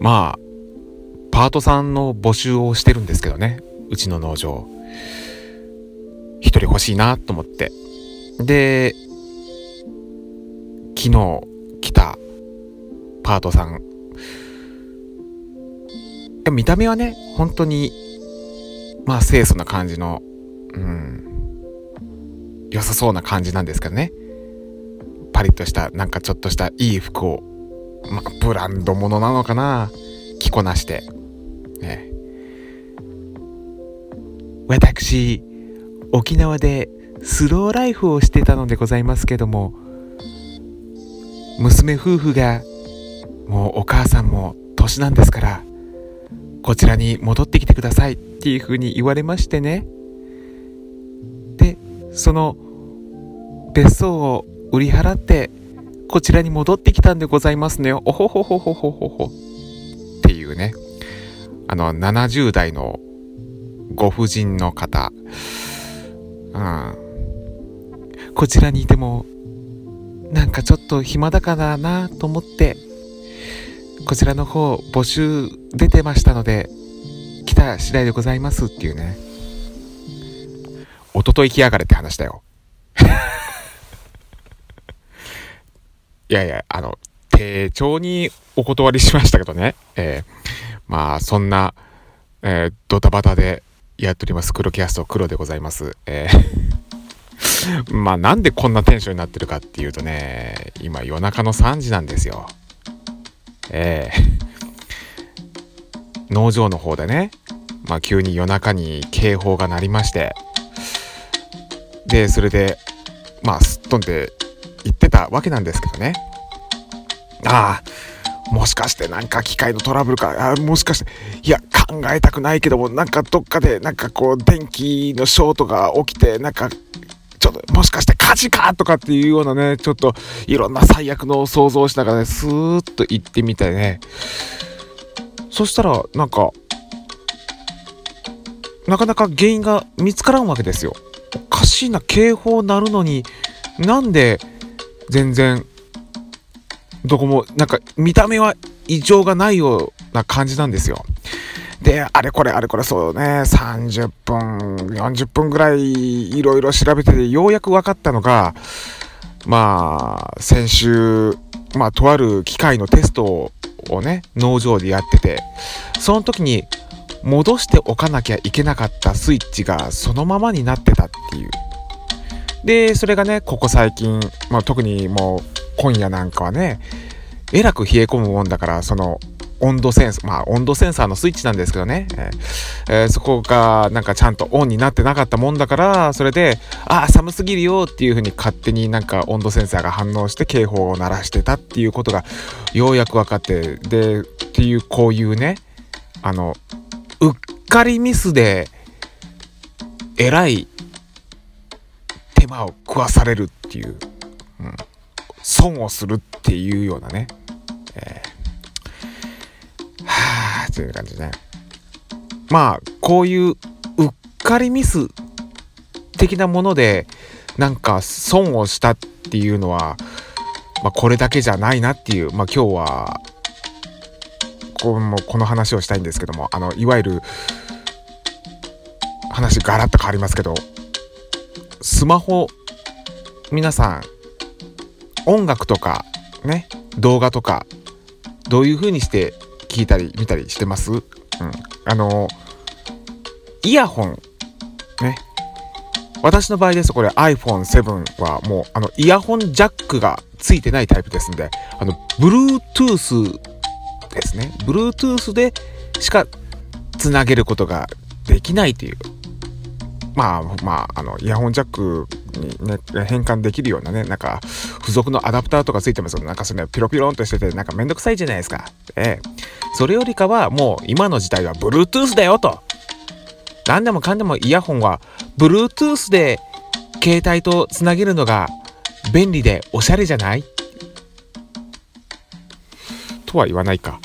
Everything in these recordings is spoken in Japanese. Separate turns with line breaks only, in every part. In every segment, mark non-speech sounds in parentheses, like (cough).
まあパートさんの募集をしてるんですけどね。うちの農場。一人欲しいなと思って。で昨日来たパートさん。見た目はね本当にまあ清楚な感じのうん良さそうな感じなんですけどね。パリッとしたなんかちょっとしたいい服をまあブランド物なのかな。着こなして。ね。私沖縄でスローライフをしてたのでございますけども娘夫婦がもうお母さんも年なんですからこちらに戻ってきてください。っていうふうに言われましてね。でその別荘を売り払ってこちらに戻ってきたんでございますね。おほほほほほほほ。っていうね。あの70代のご婦人の方。うん。こちらにいてもなんかちょっと暇だからなと思ってこちらの方募集出てましたので来た次第でございますっていうね。おととい来やがれって話だよ。いやいやあの丁重にお断りしましたけどね。えー、まあそんな、えー、ドタバタでやっております。黒キャスト黒でございます。えー (laughs) まあなんでこんなテンションになってるかっていうとね今夜中の3時なんですよ。ええー、農場の方でね、まあ、急に夜中に警報が鳴りまして。でそれでまあすっ飛んで行ってたわけなんですけどねああもしかしてなんか機械のトラブルかあもしかしていや考えたくないけどもなんかどっかでなんかこう電気のショートが起きてなんかちょっともしかして火事かとかっていうようなね、ちょっといろんな最悪の想像をしながらね、スーッと行ってみてね。そしたら、なんか、なかなか原因が見つからんわけですよ。おかしいな、警報鳴るのに、なんで全然、どこも、なんか見た目は異常がないような感じなんですよ。で、あれこれあれこれそうね、30分、40分ぐらいいろいろ調べてて、ようやく分かったのが、まあ、先週、まあ、とある機械のテストをね、農場でやってて、その時に戻しておかなきゃいけなかったスイッチがそのままになってたっていう。で、それがね、ここ最近、まあ、特にもう今夜なんかはね、えらく冷え込むもんだから、その温度センサー、まあ温度センサーのスイッチなんですけどね、えー、そこがなんかちゃんとオンになってなかったもんだから、それで、ああ、寒すぎるよっていう風に勝手になんか温度センサーが反応して警報を鳴らしてたっていうことがようやく分かって、で、っていうこういうね、あの、うっかりミスで、えらい手間を食わされるっていう、うん、損をするっていうようなね、えーはあという感じね。まあこういううっかりミス的なものでなんか損をしたっていうのは、まあ、これだけじゃないなっていう、まあ、今日はこのこの話をしたいんですけどもあのいわゆる話ガラッと変わりますけどスマホ皆さん音楽とかね動画とかどういう風にして聞いたり見たりしてます？うん。あの、イヤホン、ね。私の場合ですとこれ iPhone7 はもうあのイヤホンジャックがついてないタイプですんで、あの、Bluetooth ですね。Bluetooth でしかつなげることができないという。まあまあ、あの、イヤホンジャックにね、変換できるようなね、なんか、付属のアダプターとかついてますけど、なんかそれ、ピロピロンとしてて、なんかめんどくさいじゃないですか。ええ。それよりかは、もう今の時代は Bluetooth だよと。何でもかんでもイヤホンは Bluetooth で携帯とつなげるのが便利でおしゃれじゃない？とは言わないか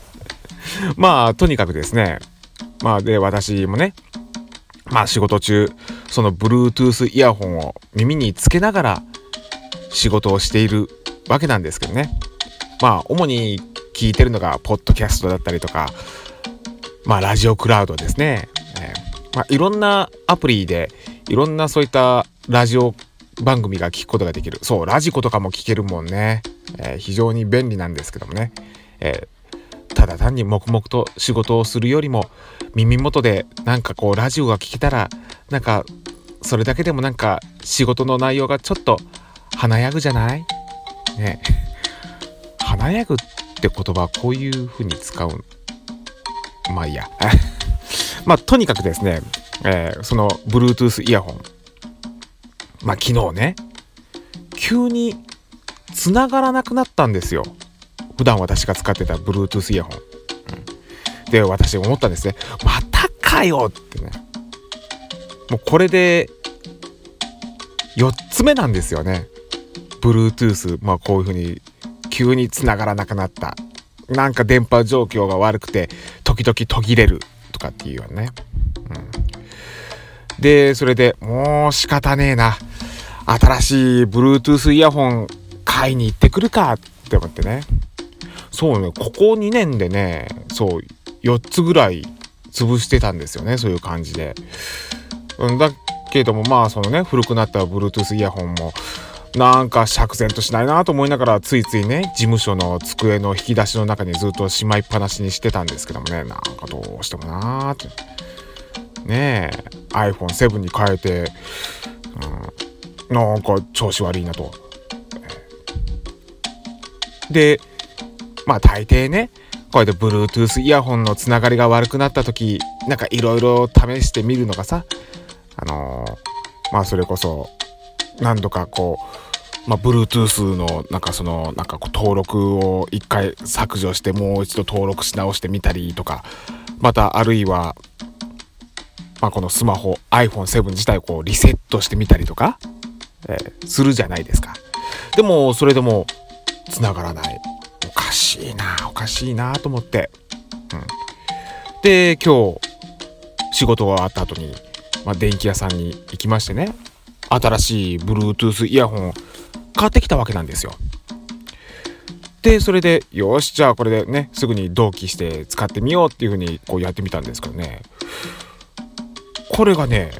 (laughs) まあ、とにかくですね。まあ、で、私もね、まあ仕事中、その Bluetooth イヤホンを耳につけながら仕事をしているわけなんですけどね。まあ主に聞いてるのがポッドキャストだったりとかまあラジオクラウドですね、えー、まあ、いろんなアプリでいろんなそういったラジオ番組が聞くことができる。そうラジコとかも聞けるもんね、えー、非常に便利なんですけどもね、えー、ただ単に黙々と仕事をするよりも耳元でなんかこうラジオが聞けたらなんかそれだけでもなんか仕事の内容がちょっと華やぐじゃない？ね。華やぐって言葉こういう風に使うまあいいや。(laughs) まあとにかくですね、えー、その Bluetooth イヤホン。まあ昨日ね急に繋がらなくなったんですよ。普段私が使ってた Bluetooth イヤホン、うん、で私思ったんですね。またかよってね。もうこれで4つ目なんですよね。Bluetooth まあこういう風に急に繋がらなくなった。なんか電波状況が悪くて時々途切れる。とかっていうよね、うん、でそれでもう仕方ねえな。新しい Bluetooth イヤホン買いに行ってくるかって思ってね。そうねここ2年でねそう4つぐらい潰してたんですよねそういう感じで、うん、だけどもまあそのね古くなった Bluetooth イヤホンもなんか釈然としないなと思いながらついついね事務所の机の引き出しの中にずっとしまいっぱなしにしてたんですけどもねなんかどうしてもなーって。ねえ iPhone7 に変えて、うん、なんか調子悪いなと。でまあ大抵ねこうやって Bluetooth イヤホンのつながりが悪くなった時なんかいろいろ試してみるのがさあのー、まあそれこそ何度かこう、まあ、Bluetooth のなんかそのなんか登録を一回削除してもう一度登録し直してみたりとかまたあるいは、まあ、このスマホ iPhone7 自体をこうリセットしてみたりとか、えー、するじゃないですか。でもそれでも繋がらない。おかしいなおかしいなと思って、うん、で今日仕事が終わった後に、まあ、電気屋さんに行きましてね新しい Bluetooth イヤホンを買ってきたわけなんですよ。で、それで、よし、じゃあこれでね、すぐに同期して使ってみようっていう風にこうやってみたんですけどね。これがね、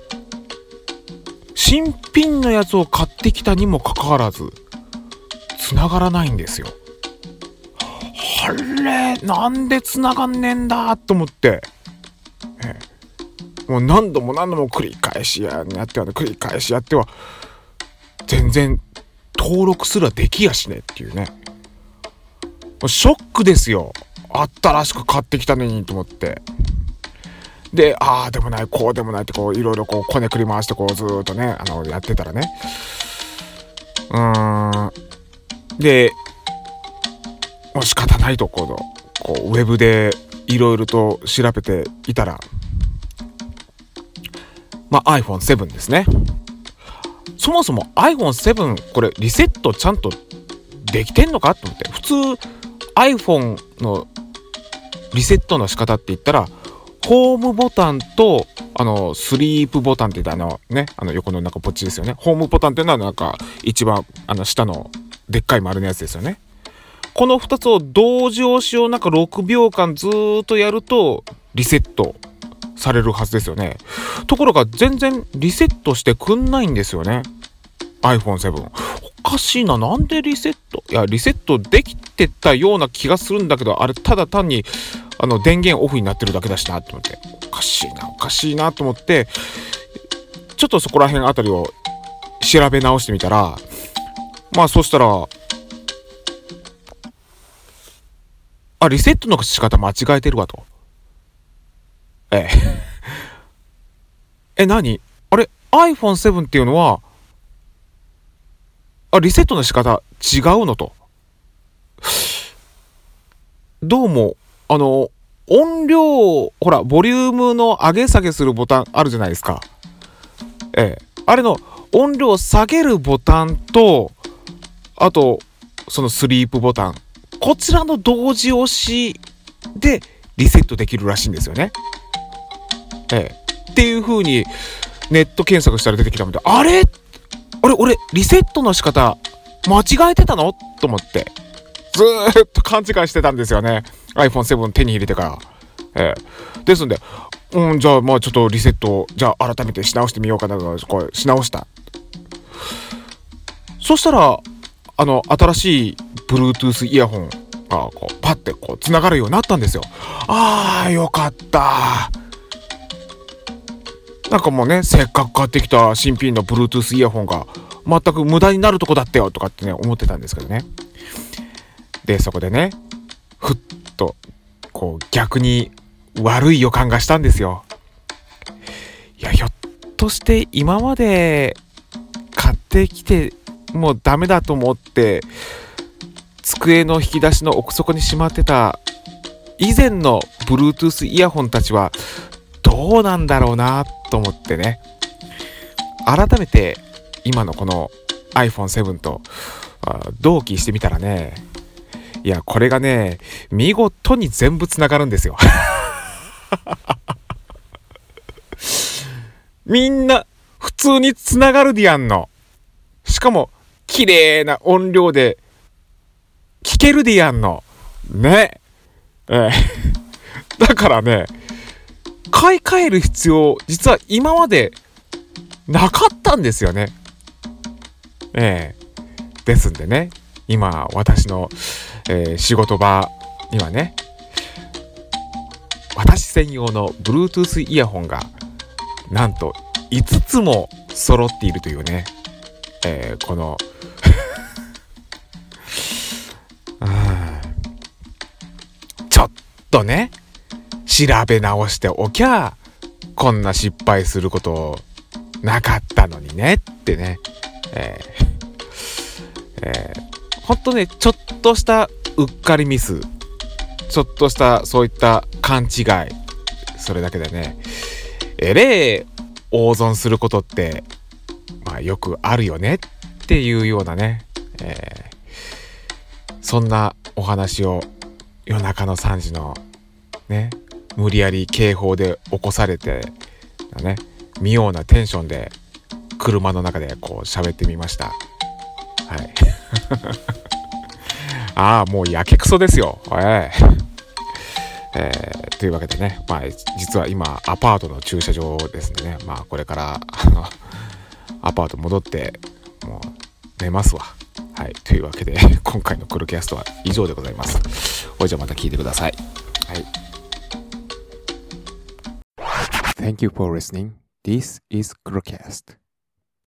新品のやつを買ってきたにもかかわらず、繋がらないんですよ。あれ、なんで繋がんねえんだと思って。えもう何度も何度も繰り返しやってはね繰り返しやっては全然登録すらできやしねえっていうね。ショックですよ。新しく買ってきたのにと思って。でああでもないこうでもないってこういろいろこうこねくり回してこうずっとねあのやってたらね。うーん。でもう仕方ないとこのこうウェブでいろいろと調べていたらまあ、iPhone7 ですね。そもそも iPhone7 これリセットちゃんとできてんのかと思って。普通 iPhone のリセットの仕方って言ったらホームボタンとあのスリープボタンって言ったあのねあの横のなんかポッチですよね。ホームボタンっていうのはなんか一番あの下のでっかい丸のやつですよね。この2つを同時押しをなんか6秒間ずっとやるとリセットされるはずですよね。ところが全然リセットしてくんないんですよね。iPhone7。おかしいな。なんでリセット？いや、リセットできてたような気がするんだけど、あれただ単にあの電源オフになってるだけだしなって思って。おかしいな、おかしいなと思って、ちょっとそこら辺あたりを調べ直してみたら、まあそしたら、あ、リセットの仕方間違えてるわと。ええ。(laughs) え、何？あれ ?iPhone7 っていうのは、あ、リセットの仕方違うのと。どうも、あの、音量、ほら、ボリュームの上げ下げするボタンあるじゃないですか。ええ。あれの音量下げるボタンと、あと、そのスリープボタン。こちらの同時押しでリセットできるらしいんですよね。ええ、っていう風にネット検索したら出てきたので、あれ？あれ俺、リセットの仕方、間違えてたの？と思って、ずーっと勘違いしてたんですよね。iPhone7 手に入れてから。えー、ですんで、うん、じゃあまあちょっとリセット、じゃあ改めてし直してみようかなと、こうし直した。そしたら、あの、新しい Bluetooth イヤホンがこうパッてこう繋がるようになったんですよ。あー、よかった。なんかもうね、せっかく買ってきた新品の Bluetooth イヤホンが全く無駄になるとこだったよとかってね、思ってたんですけどね。で、そこでね、ふっと、こう逆に悪い予感がしたんですよ。いや、ひょっとして今まで買ってきてもうダメだと思って、机の引き出しの奥底にしまってた以前の Bluetooth イヤホンたちはどうなんだろうなと思ってね。改めて今のこの iPhone7 と同期してみたらね、いや、これがね、見事に全部つながるんですよ。(laughs) みんな、普通につながるでやんの。しかも、綺麗な音量で、聞けるでやんの。ね。ええ。(laughs) だからね、買い替える必要、実は今までなかったんですよね。ええ。ですんでね、今、私の、えー、仕事場にはね、私専用の Bluetooth イヤホンが、なんと5つも揃っているというね、えー、このちょっとね、調べ直しておきゃ、こんな失敗することなかったのにねってね、えー、えー、ほんとね、ちょっとしたうっかりミス、ちょっとしたそういった勘違い、それだけでね、えれえ大損することって、まあよくあるよねっていうようなね、え、そんなお話を夜中の3時のね、無理やり警報で起こされて、ね、妙なテンションで車の中でこう喋ってみました。はい。(laughs) ああ、もうやけくそですよ。えー、えー、というわけでね、まあ、実は今、アパートの駐車場ですんでね、まあ、これから、あの、アパート戻って、もう、寝ますわ。はい。というわけで、(laughs) 今回のクルキャストは以上でございます。ほいじゃまた聞いてください。はい。Thank you for listening. This is Crewcast.